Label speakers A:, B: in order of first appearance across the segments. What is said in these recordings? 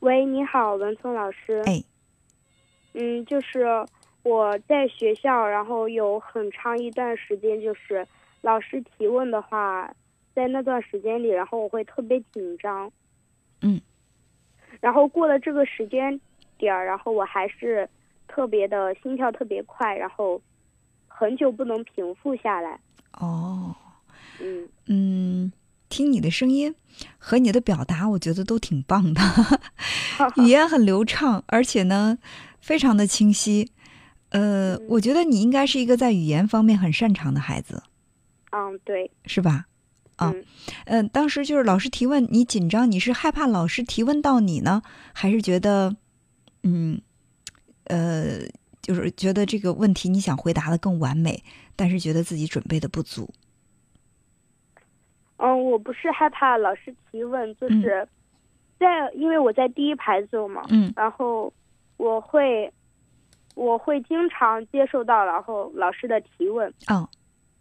A: 喂，你好，文聪老师。
B: 哎，
A: 嗯，就是我在学校，然后有很长一段时间，就是老师提问的话，在那段时间里，然后我会特别紧张。
B: 嗯。
A: 然后过了这个时间点儿，然后我还是特别的心跳特别快，然后很久不能平复下来。
B: 哦。
A: 嗯。
B: 嗯。听你的声音和你的表达，我觉得都挺棒的，语言很流畅，而且呢，非常的清晰。呃，我觉得你应该是一个在语言方面很擅长的孩子。
A: 嗯，对，
B: 是吧？啊，嗯，当时就是老师提问，你紧张，你是害怕老师提问到你呢，还是觉得，嗯，呃，就是觉得这个问题你想回答的更完美，但是觉得自己准备的不足？
A: 不是害怕老师提问，就是在因为我在第一排坐嘛，
B: 嗯，
A: 然后我会我会经常接受到然后老师的提问，
B: 哦，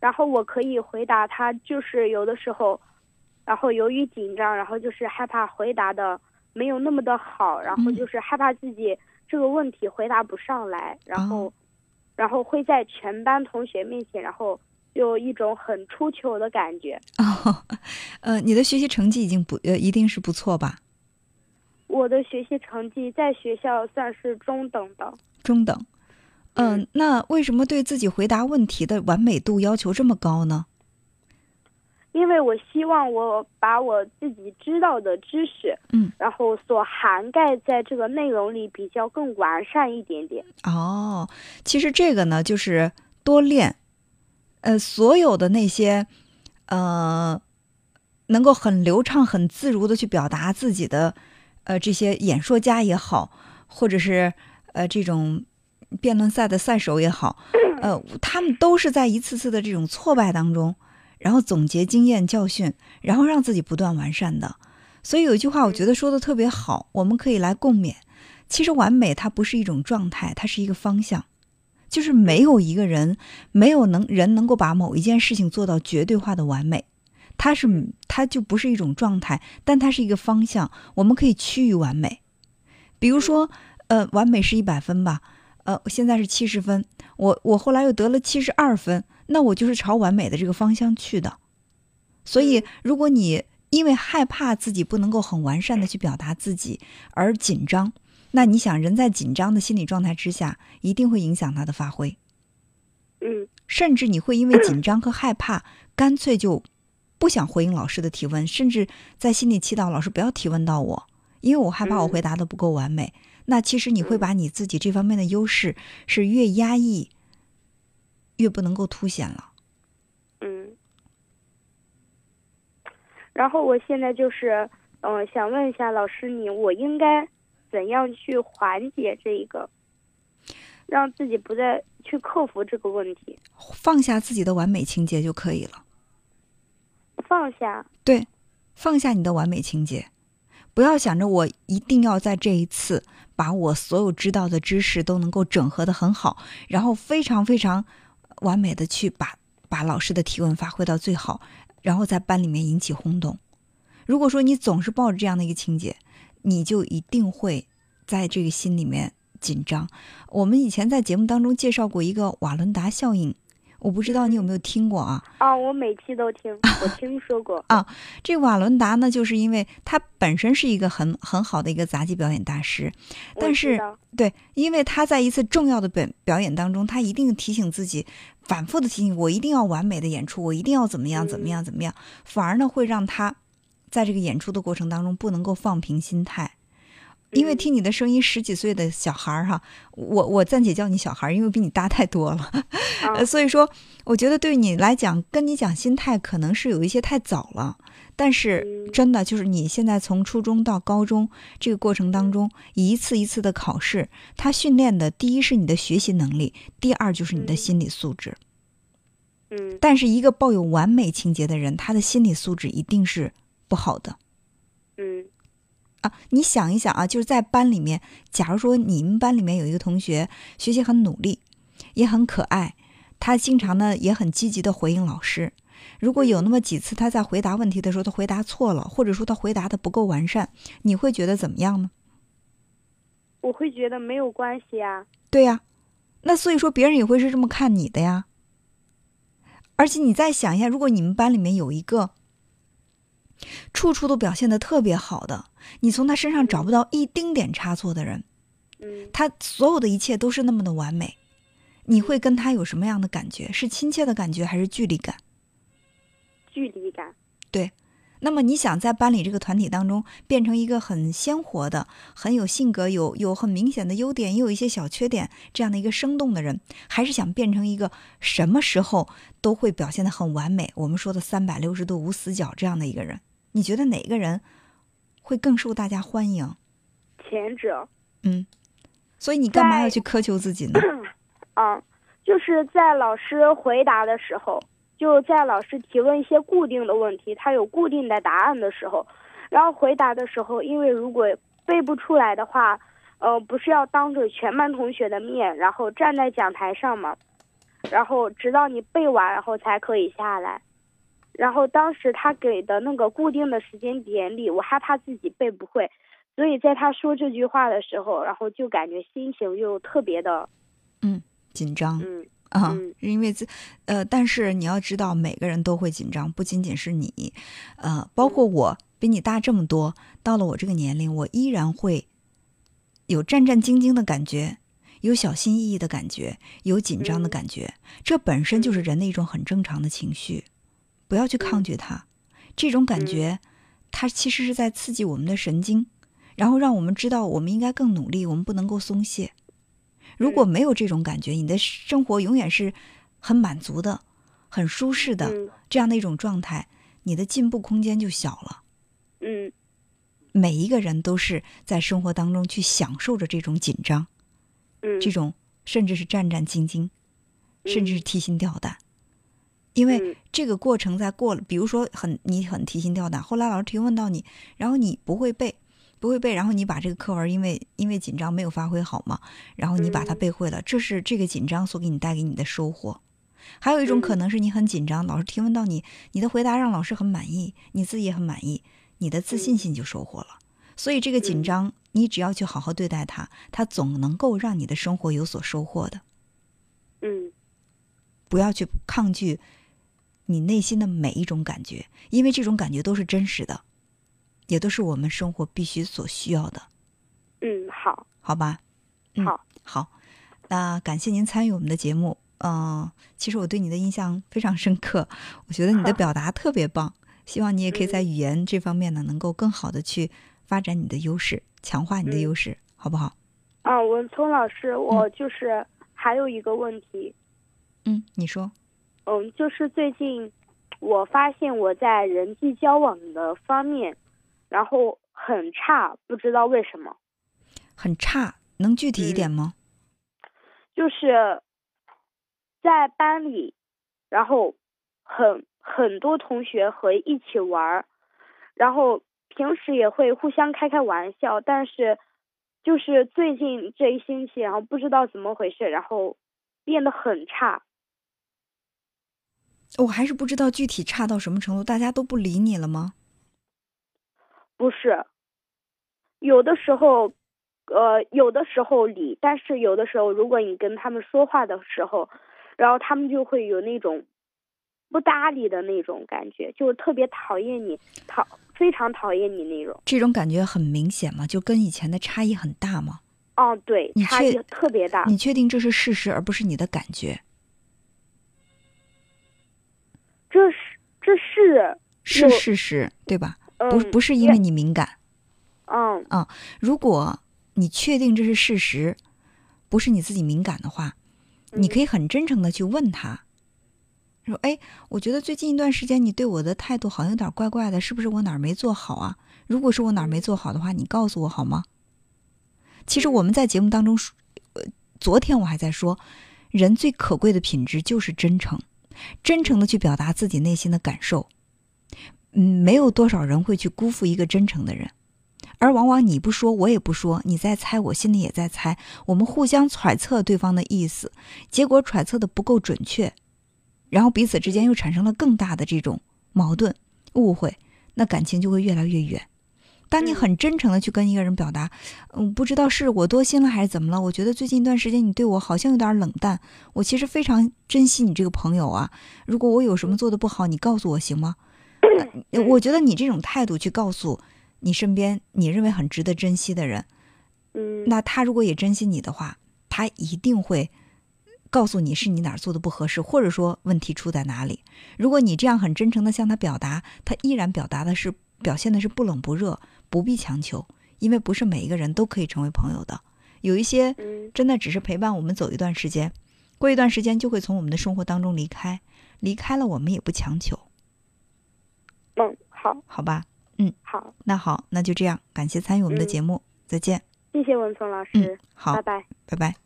A: 然后我可以回答他，就是有的时候，然后由于紧张，然后就是害怕回答的没有那么的好，然后就是害怕自己这个问题回答不上来，然后然后会在全班同学面前，然后。有一种很出糗的感觉。
B: 哦，呃，你的学习成绩已经不呃，一定是不错吧？
A: 我的学习成绩在学校算是中等的。
B: 中等，嗯，那为什么对自己回答问题的完美度要求这么高呢？
A: 因为我希望我把我自己知道的知识，
B: 嗯，
A: 然后所涵盖在这个内容里比较更完善一点点。
B: 哦，其实这个呢，就是多练。呃，所有的那些，呃，能够很流畅、很自如的去表达自己的，呃，这些演说家也好，或者是呃这种辩论赛的赛手也好，呃，他们都是在一次次的这种挫败当中，然后总结经验教训，然后让自己不断完善的。所以有一句话，我觉得说的特别好，我们可以来共勉。其实完美它不是一种状态，它是一个方向。就是没有一个人，没有能人能够把某一件事情做到绝对化的完美，它是它就不是一种状态，但它是一个方向，我们可以趋于完美。比如说，呃，完美是一百分吧，呃，现在是七十分，我我后来又得了七十二分，那我就是朝完美的这个方向去的。所以，如果你因为害怕自己不能够很完善的去表达自己而紧张。那你想，人在紧张的心理状态之下，一定会影响他的发挥。
A: 嗯，
B: 甚至你会因为紧张和害怕，干脆就不想回应老师的提问，甚至在心里祈祷老师不要提问到我，因为我害怕我回答的不够完美。那其实你会把你自己这方面的优势是越压抑，越不能够凸显了。
A: 嗯。然后我现在就是，嗯，想问一下老师，你我应该。怎样去缓解这一个，让自己不再去克服这个问题？
B: 放下自己的完美情节就可以了。
A: 放下，
B: 对，放下你的完美情节，不要想着我一定要在这一次把我所有知道的知识都能够整合的很好，然后非常非常完美的去把把老师的提问发挥到最好，然后在班里面引起轰动。如果说你总是抱着这样的一个情节，你就一定会在这个心里面紧张。我们以前在节目当中介绍过一个瓦伦达效应，我不知道你有没有听过啊？
A: 啊，我每期都听，我听说过
B: 啊。这瓦伦达呢，就是因为他本身是一个很很好的一个杂技表演大师，但是对，因为他在一次重要的表表演当中，他一定提醒自己，反复的提醒我一定要完美的演出，我一定要怎么样怎么样怎么样，反而呢会让他。在这个演出的过程当中，不能够放平心态，因为听你的声音，十几岁的小孩儿哈，我我暂且叫你小孩儿，因为比你大太多了，所以说，我觉得对你来讲，跟你讲心态可能是有一些太早了。但是真的就是你现在从初中到高中这个过程当中，一次一次的考试，他训练的第一是你的学习能力，第二就是你的心理素质。
A: 嗯，
B: 但是一个抱有完美情节的人，他的心理素质一定是。不好的，
A: 嗯，
B: 啊，你想一想啊，就是在班里面，假如说你们班里面有一个同学学习很努力，也很可爱，他经常呢也很积极的回应老师。如果有那么几次他在回答问题的时候他回答错了，或者说他回答的不够完善，你会觉得怎么样呢？
A: 我会觉得没有关系啊。
B: 对呀，那所以说别人也会是这么看你的呀。而且你再想一下，如果你们班里面有一个处处都表现的特别好的，你从他身上找不到一丁点差错的人，
A: 嗯
B: 他所有的一切都是那么的完美，你会跟他有什么样的感觉？是亲切的感觉还是距离感？
A: 距离感。
B: 对。那么你想在班里这个团体当中变成一个很鲜活的、很有性格、有有很明显的优点，也有一些小缺点这样的一个生动的人，还是想变成一个什么时候都会表现得很完美？我们说的三百六十度无死角这样的一个人，你觉得哪个人会更受大家欢迎？
A: 前者。
B: 嗯，所以你干嘛要去苛求自己呢？
A: 嗯，就是在老师回答的时候，就在老师提问一些固定的问题，他有固定的答案的时候，然后回答的时候，因为如果背不出来的话，呃，不是要当着全班同学的面，然后站在讲台上嘛，然后直到你背完，然后才可以下来。然后当时他给的那个固定的时间点里，我害怕自己背不会，所以在他说这句话的时候，然后就感觉心情又特别的，嗯
B: 紧张
A: 嗯
B: 啊
A: 嗯，
B: 因为这呃，但是你要知道，每个人都会紧张，不仅仅是你，呃，包括我，比你大这么多，到了我这个年龄，我依然会有战战兢兢的感觉，有小心翼翼的感觉，有紧张的
A: 嗯。
B: 感觉，这本身就是人的一种很正常的情绪，不要去抗拒它。这种感觉，它其实是在刺激我们的神经，然后让我们知道我们应该更努力，我们不能够松懈。如果没有这种感觉，你的生活永远是很满足的、很舒适的
A: 嗯。
B: 这样的一种状态，你的进步空间就小了。
A: 嗯。
B: 每一个人都是在生活当中去享受着这种紧张，
A: 嗯，
B: 这种甚至是战战兢兢，甚至是
A: 嗯。
B: 提心吊胆。因为
A: 嗯。
B: 这个过程在过了，比如说很你很提心吊胆，后来老师提问到你，然后你不会背，不会背，然后你把这个课文因为因为紧张没有发挥好嘛，然后你把它
A: 嗯
B: 背会了，这是这个紧张所给你带给你的收获。还有一种可
A: 嗯
B: 能是你很紧张，老师提问到你，你的回答让老师很满意，你自己也很满意，你的自信
A: 嗯
B: 心就收获了。所以这个紧
A: 嗯
B: 张，你只要去好好对待它，它总能够让你的生活有所收获的。
A: 嗯
B: 不要去抗拒你内心的每一种感觉，因为这种感觉都是真实的，也都是我们生活必须所需要的，
A: 嗯，好，
B: 好吧？嗯
A: 好，
B: 好，那感谢您参与我们的节目。嗯、其实我对你的印象非常深刻，我觉得你的表达特别棒，希望你也可以在语言这方面呢，能够更好的去发展你的优势，强化你的
A: 嗯
B: 优势，好不好？
A: 啊，文聪老师，我就是还有一个问题，
B: 嗯，你说。
A: 嗯，就是最近我发现我在人际交往的方面，然后很差，不知道为什么，
B: 很差，能具体一点吗？
A: 就是在班里，然后很很多同学和一起玩儿，然后平时也会互相开开玩笑，但是就是最近这一星期，然后不知道怎么回事，然后变得很差。
B: 我还是不知道具体差到什么程度，大家都不理你了吗？
A: 不是，有的时候，呃，有的时候理，但是有的时候，如果你跟他们说话的时候，然后他们就会有那种不搭理的那种感觉，就特别讨厌你，讨非常讨厌你那种。
B: 这种感觉很明显吗？就跟以前的差异很大吗？
A: 哦，对差异特别大。
B: 你确定这是事实，而不是你的感觉？
A: 这是这是，
B: 是事实，对吧？
A: 嗯，
B: 不不是因为你敏感。
A: 嗯
B: 如果你确定这是事实，不是你自己敏感的话，你可
A: 以，
B: 很真诚的去问他，说：“哎，我觉得最近一段时间你对我的态度好像有点怪怪的，是不是我哪儿没做好啊？如果是我哪儿没做好的话，你告诉我好吗？”其实我们在节目当中说，呃，昨天我还在说，人最可贵的品质就是真诚，真诚的去表达自己内心的感受。嗯，没有多少人会去辜负一个真诚的人。而往往你不说，我也不说，你在猜，我心里也在猜，我们互相揣测对方的意思，结果揣测的不够准确，然后彼此之间又产生了更大的这种矛盾、误会，那感情就会越来越远。当你
A: 嗯
B: 很真诚的去跟一个人表达，嗯，不知道是我多心了还是怎么了？我觉得最近一段时间你对我好像有点冷淡，我其实非常珍惜你这个朋友啊。如果我有什么做的不好，你告诉我行吗？呃我觉得你这种态度去告诉你身边你认为很值得珍惜的人，
A: 嗯，
B: 那他如果也珍惜你的话，他一定会告诉你是你哪儿做的不合适，或者说问题出在哪里。如果你这样很真诚的向他表达，他依然表达的是表现的是不冷不热，不必强求，因为不是每一个人都可以成为朋友的。有一些
A: 嗯
B: 真的只是陪伴我们走一段时间，过一段时间就会从我们的生活当中离开，离开了我们也不强求，
A: 嗯，好，
B: 好吧？
A: 嗯好，
B: 那好，那就这样，感谢参与我们的
A: 嗯
B: 节目，再见。
A: 谢谢文聪老师，
B: 嗯，好
A: 拜，拜。
B: 拜拜。